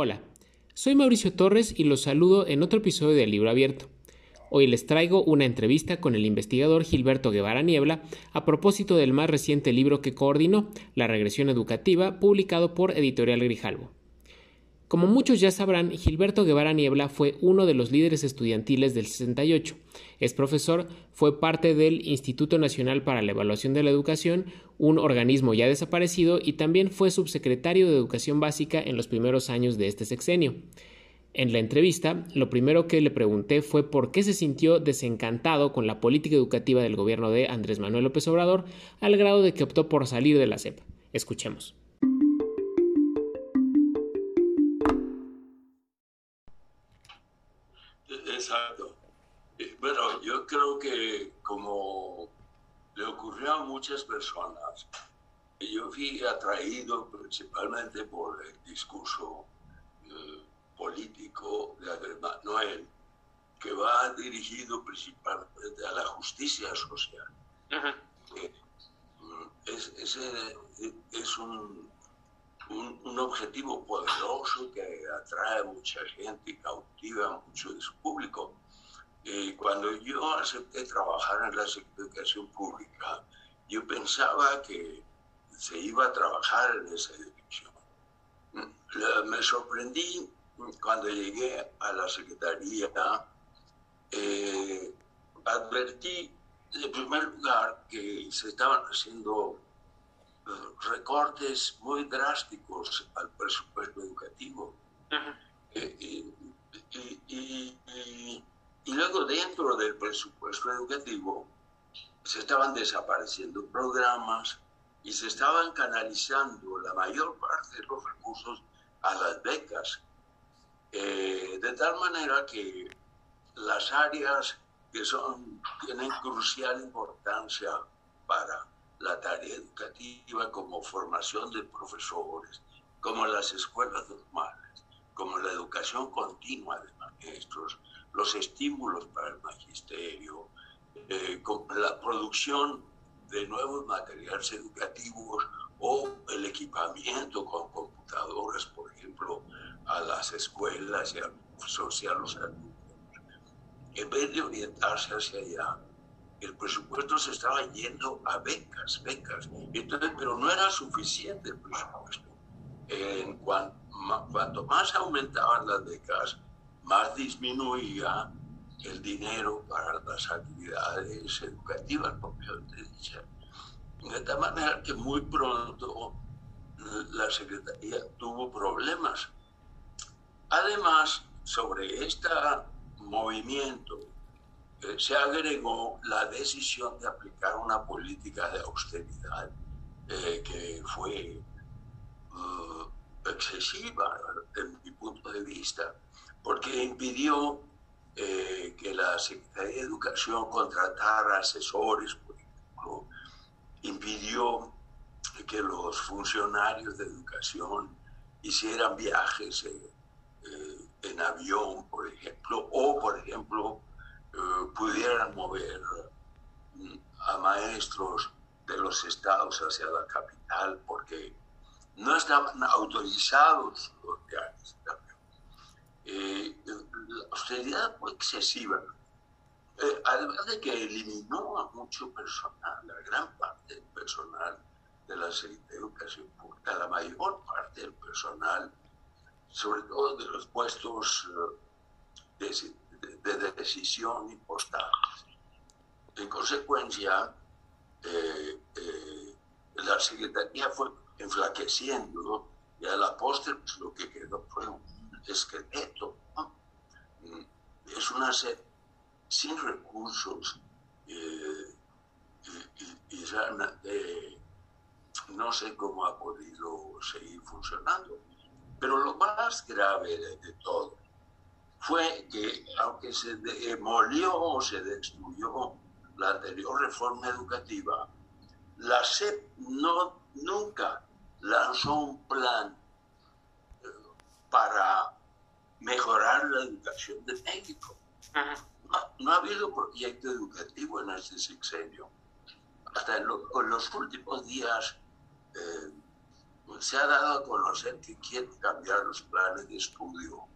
Hola, soy Mauricio Torres y los saludo en otro episodio de Libro Abierto. Hoy les traigo una entrevista con el investigador Gilberto Guevara Niebla a propósito del más reciente libro que coordinó, La regresión educativa, publicado por Editorial Grijalvo. Como muchos ya sabrán, Gilberto Guevara Niebla fue uno de los líderes estudiantiles del 68. Es profesor, fue parte del Instituto Nacional para la Evaluación de la Educación, un organismo ya desaparecido, y también fue subsecretario de Educación Básica en los primeros años de este sexenio. En la entrevista, lo primero que le pregunté fue por qué se sintió desencantado con la política educativa del gobierno de Andrés Manuel López Obrador, al grado de que optó por salir de la CEP. Escuchemos. Exacto. Eh, bueno, yo creo que como le ocurrió a muchas personas, yo fui atraído principalmente por el discurso eh, político de Andrés Manuel, que va dirigido principalmente a la justicia social. Eh, es, es, un, un, objetivo poderoso que atrae a mucha gente y cautiva a mucho de su público. Eh, cuando yo acepté trabajar en la educación pública, yo pensaba que se iba a trabajar en esa dirección. Me sorprendí cuando llegué a la Secretaría, eh, advertí en primer lugar que se estaban haciendo recortes muy drásticos al presupuesto educativo. Eh, y, y, luego dentro del presupuesto educativo se estaban desapareciendo programas y se estaban canalizando la mayor parte de los recursos a las becas eh, de tal manera que las áreas que son, tienen crucial importancia para la tarea educativa, como formación de profesores, como las escuelas normales, como la educación continua de maestros, los estímulos para el magisterio, eh, la producción de nuevos materiales educativos o el equipamiento con computadoras, por ejemplo, a las escuelas y a, los alumnos. En vez de orientarse hacia allá, el presupuesto se estaba yendo a becas, becas. Entonces, pero no era suficiente el presupuesto. En cuanto, más aumentaban las becas, más disminuía el dinero para las actividades educativas propiamente dichas. De tal manera que muy pronto la Secretaría tuvo problemas Además, sobre este movimiento se agregó la decisión de aplicar una política de austeridad eh, que fue uh, excesiva desde mi punto de vista, porque impidió eh, que la Secretaría de Educación contratara asesores, por ejemplo, impidió que los funcionarios de educación hicieran viajes eh, en avión, por ejemplo, o, por ejemplo, pudieran mover mm, a maestros de los estados hacia la capital, porque no estaban autorizados los viajes. Eh, la austeridad fue excesiva, además de que eliminó a mucho personal, la gran parte del personal de la Educación Pública, la mayor parte del personal sobre todo de los puestos eh, de, decisión importantes. En consecuencia, eh, eh, la Secretaría fue enflaqueciendo y a la postre pues, lo que quedó fue un esqueleto. Mm, es una sed sin recursos y, y realmente no sé cómo ha podido seguir funcionando. Pero lo más grave de, todo fue que aunque se demolió o se destruyó la anterior reforma educativa, la SEP no, nunca lanzó un plan eh, para mejorar la educación de México. No, ha habido proyecto educativo en este sexenio. Hasta en, los últimos días eh, se ha dado a conocer que quiere cambiar los planes de estudio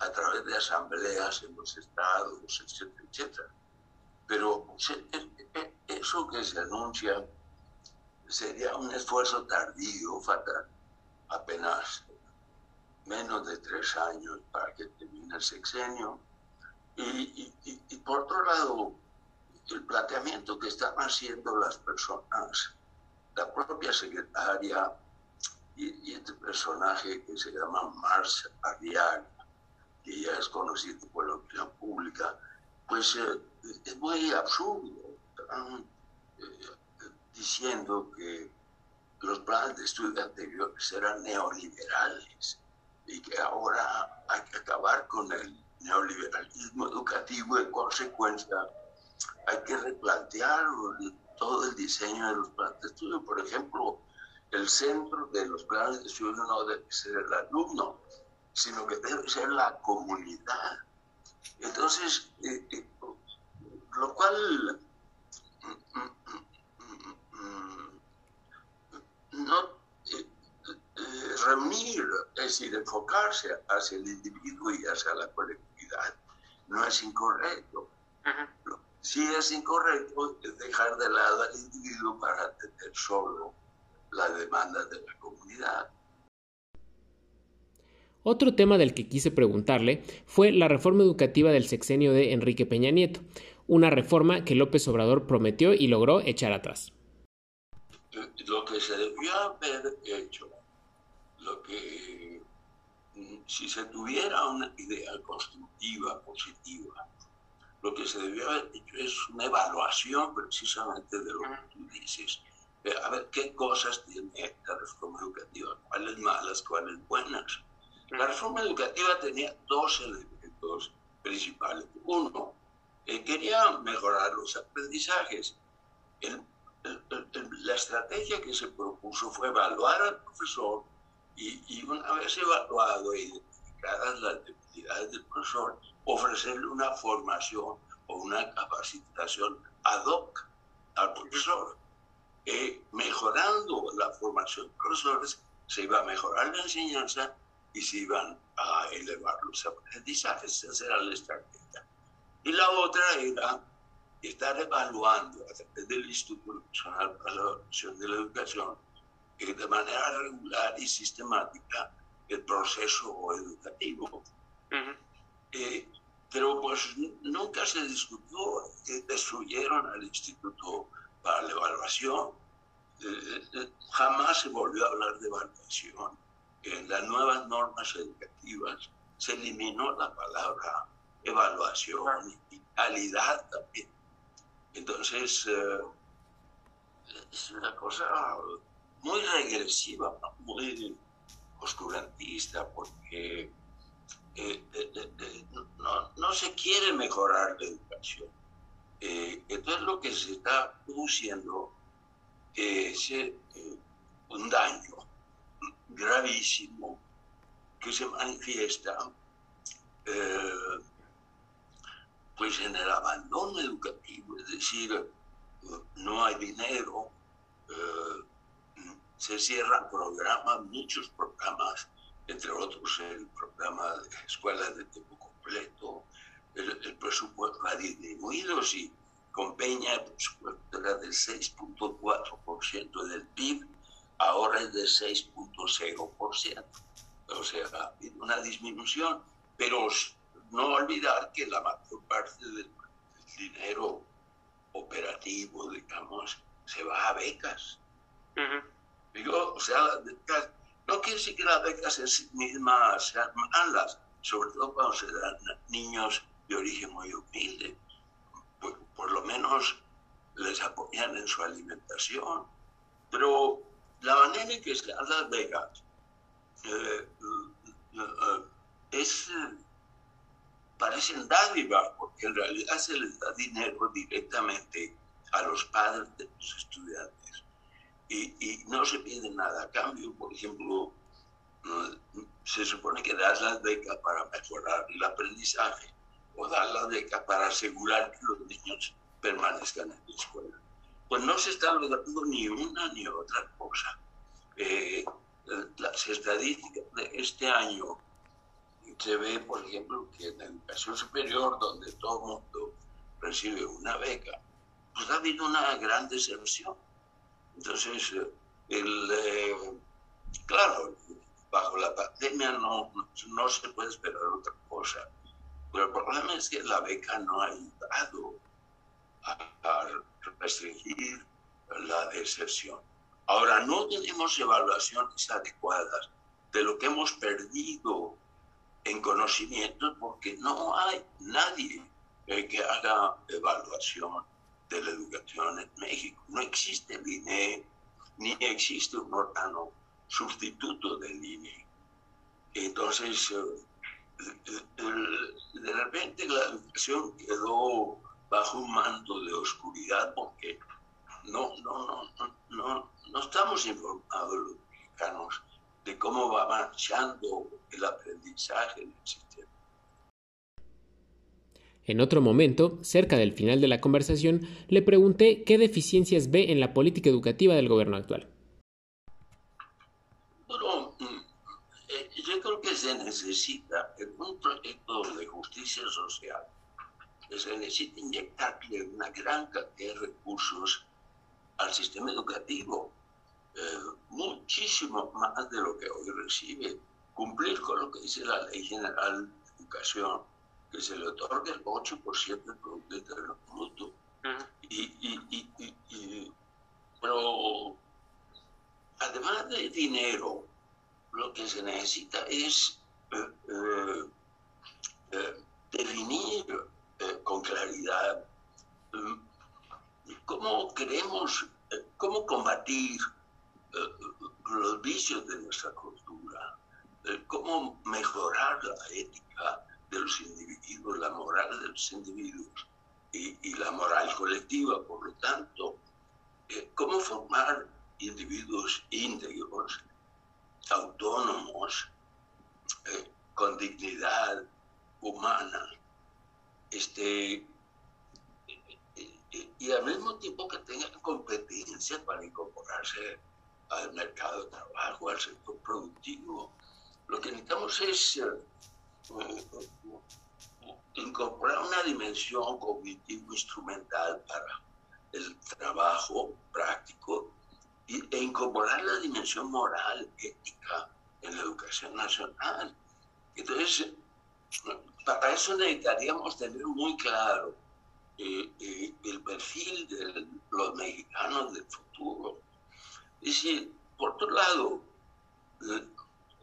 a través de asambleas en los estados, etcétera, etcétera. Pero eso que se anuncia sería un esfuerzo tardío, fatal, apenas menos de tres años para que termine el sexenio. Y, por otro lado, el planteamiento que están haciendo las personas, la propia secretaria y, este personaje que se llama Mars Arriaga, que ya es conocido por la opinión pública, pues eh, es muy absurdo. Están eh, diciendo que los planes de estudio anteriores eran neoliberales y que ahora hay que acabar con el neoliberalismo educativo en consecuencia hay que replantear todo el diseño de los planes de estudio. Por ejemplo, el centro de los planes de estudio no debe ser el alumno, sino que debe ser la comunidad. Entonces, eh, eh, lo cual no eh, reunir, es decir, enfocarse hacia el individuo y hacia la colectividad, no es incorrecto. Si es incorrecto dejar de lado al individuo para atender solo la demanda de la comunidad. Otro tema del que quise preguntarle fue la reforma educativa del sexenio de Enrique Peña Nieto, una reforma que López Obrador prometió y logró echar atrás. Lo que se debió haber hecho, lo que si se tuviera una idea constructiva, positiva, lo que se debió haber hecho es una evaluación precisamente de lo que tú dices. Eh, a ver qué cosas tiene la reforma educativa, cuáles malas, cuáles buenas. La reforma educativa tenía dos elementos principales. Uno, eh, quería mejorar los aprendizajes. la estrategia que se propuso fue evaluar al profesor y, y una vez evaluado e identificadas las debilidades del profesor, ofrecerle una formación o una capacitación ad hoc al profesor. Eh, mejorando la formación de profesores, se iba a mejorar la enseñanza y se iban a elevar los aprendizajes. Esa era la estrategia. Y la otra era estar evaluando a través del Instituto Nacional para la Evaluación de la Educación de manera regular y sistemática el proceso educativo. eh, pero pues nunca se discutió, eh, destruyeron al Instituto para la Evaluación, eh, eh, jamás se volvió a hablar de evaluación. En las nuevas normas educativas se eliminó la palabra evaluación y calidad también. Entonces, es una cosa muy regresiva, muy oscurantista, porque eh, no, no, se quiere mejorar la educación. Eh, entonces lo que se está produciendo es eh, un daño gravísimo que se manifiesta eh, pues en el abandono educativo, es decir, no hay dinero, eh, se cierran programas, muchos programas, entre otros el programa de escuelas de tiempo completo, el, presupuesto ha disminuido, sí, con Peña el presupuesto era del 6.4% del PIB, ahora es del 6 0,0%. O sea, una disminución, pero no olvidar que la mayor parte del dinero operativo, digamos, se va a becas. Uh -huh. O sea, becas, no quiere decir que las becas en sí mismas sean malas, sobre todo cuando se dan niños de origen muy humilde. Por, por lo menos les apoyan en su alimentación. Pero la manera en que se dan las becas eh, eh, es, parecen dádivas, porque en realidad se les da dinero directamente a los padres de los estudiantes y, no se pide nada a cambio. Por ejemplo, se supone que das las becas para mejorar el aprendizaje o das las becas para asegurar que los niños permanezcan en la escuela. Pues no se está logrando ni una ni otra cosa. Eh, las estadísticas de este año se ve, por ejemplo, que en la educación superior, donde todo el mundo recibe una beca, pues ha habido una gran deserción. Entonces, el, eh, claro, bajo la pandemia no, no se puede esperar otra cosa, pero el problema es que la beca no ha ayudado a restringir la deserción. Ahora, no tenemos evaluaciones adecuadas de lo que hemos perdido en conocimiento porque no hay nadie que haga evaluación de la educación en México. No existe el INE, ni existe un órgano sustituto del INE. Entonces, eh, de repente la educación quedó bajo un manto de oscuridad porque no, no, no, no, no estamos informados los mexicanos de cómo va marchando el aprendizaje en el sistema. En otro momento, cerca del final de la conversación, le pregunté qué deficiencias ve en la política educativa del gobierno actual. Bueno, mm, eh, yo creo que se necesita un proyecto de justicia social, se necesita inyectarle una gran cantidad de recursos al sistema educativo eh, muchísimo más de lo que hoy recibe, cumplir con lo que dice la Ley General de Educación, que se le otorga el 8% del Producto Interno Bruto. y, y, y, pero además de dinero, lo que se necesita es eh, eh, queremos, cómo combatir los vicios de nuestra cultura, cómo mejorar la ética de los individuos, la moral de los individuos y, la moral colectiva, por lo tanto, eh, cómo formar individuos íntegros, autónomos, eh, con dignidad humana, este, y al mismo tiempo que tengan competencia para incorporarse al mercado de trabajo, al sector productivo. Lo que necesitamos es eh, incorporar una dimensión cognitivo-instrumental para el trabajo práctico e incorporar la dimensión moral, ética en la educación nacional. Entonces, para eso necesitaríamos tener muy claro eh, eh, el perfil de los mexicanos del futuro y si, por otro lado,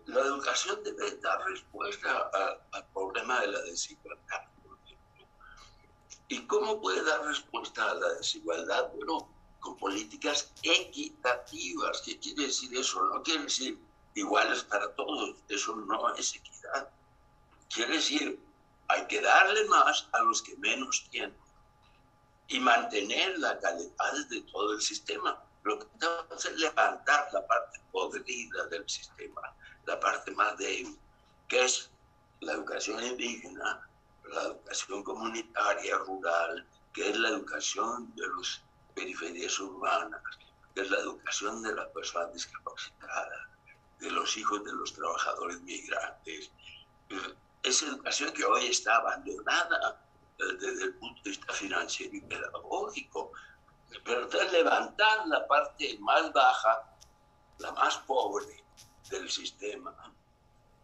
la educación debe dar respuesta al problema de la desigualdad, por. ¿Y cómo puede dar respuesta a la desigualdad? Bueno, con políticas equitativas. ¿Qué quiere decir eso? No quiere decir iguales para todos. Eso no es equidad. Quiere decir, hay que darle más a los que menos tienen y mantener la calidad de todo el sistema. Lo que tenemos es levantar la parte podrida del sistema, la parte más débil, que es la educación indígena, la educación comunitaria, rural, que es la educación de las periferias urbanas, que es la educación de las personas discapacitadas, de los hijos de los trabajadores migrantes. Esa educación que hoy está abandonada desde el punto de vista financiero y pedagógico, pero levantar la parte más baja, la más pobre del sistema,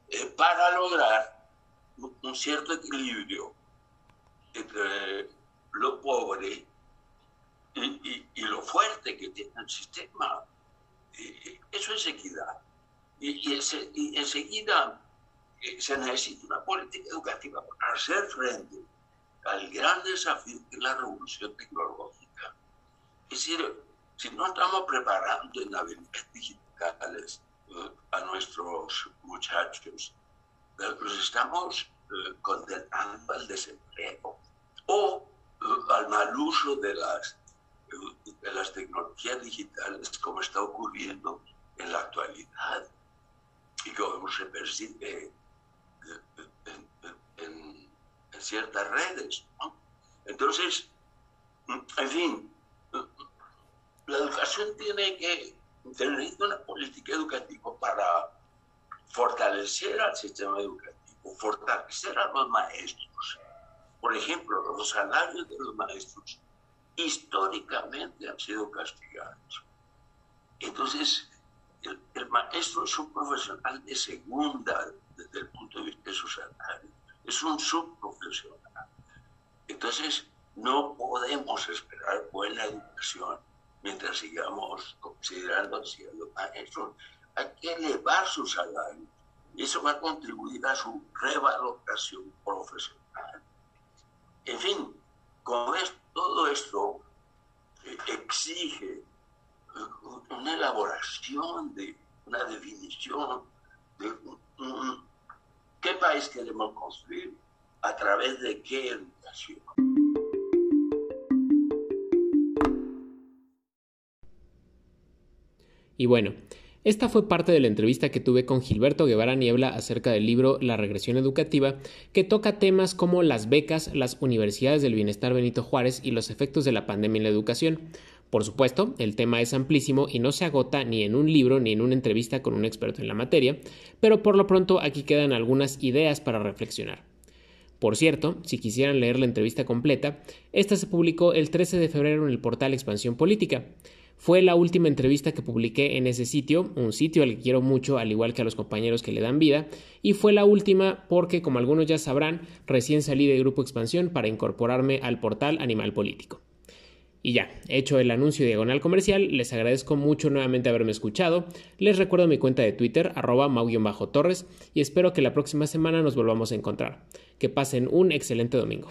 eh, para lograr un cierto equilibrio entre lo pobre y, lo fuerte que tiene el sistema. eso es equidad. Y, y enseguida eh, se necesita una política educativa para hacer frente al gran desafío que es la revolución tecnológica. Es decir, si no estamos preparando en habilidades digitales eh, a nuestros muchachos, eh, los estamos eh, condenando al desempleo o al mal uso de las, de las tecnologías digitales como está ocurriendo en la actualidad y como se percibe en, en ciertas redes. Entonces, en fin, la educación tiene que necesita una política educativa para fortalecer al sistema educativo, fortalecer a los maestros. Por ejemplo, los salarios de los maestros históricamente han sido castigados. Entonces, el, maestro es un profesional de segunda desde el punto de vista de su salario, es un subprofesional. Entonces, no podemos esperar buena educación mientras sigamos considerando así a los maestros. Hay que elevar su salario eso va a contribuir a su revaloración profesional. En fin, con todo esto eh, exige una elaboración de una definición de qué país queremos construir, a través de qué educación. Y bueno, esta fue parte de la entrevista que tuve con Gilberto Guevara Niebla acerca del libro La regresión educativa, que toca temas como las becas, las universidades del bienestar Benito Juárez y los efectos de la pandemia en la educación. Por supuesto, el tema es amplísimo y no se agota ni en un libro ni en una entrevista con un experto en la materia, pero por lo pronto aquí quedan algunas ideas para reflexionar. Por cierto, si quisieran leer la entrevista completa, esta se publicó el 13 de febrero en el portal Expansión Política. Fue la última entrevista que publiqué en ese sitio, un sitio al que quiero mucho, al igual que a los compañeros que le dan vida, y fue la última porque, como algunos ya sabrán, recién salí de Grupo Expansión para incorporarme al portal Animal Político. Y ya, hecho el anuncio diagonal comercial, les agradezco mucho nuevamente haberme escuchado. Les recuerdo mi cuenta de Twitter, arroba mau-torres, y espero que la próxima semana nos volvamos a encontrar. Que pasen un excelente domingo.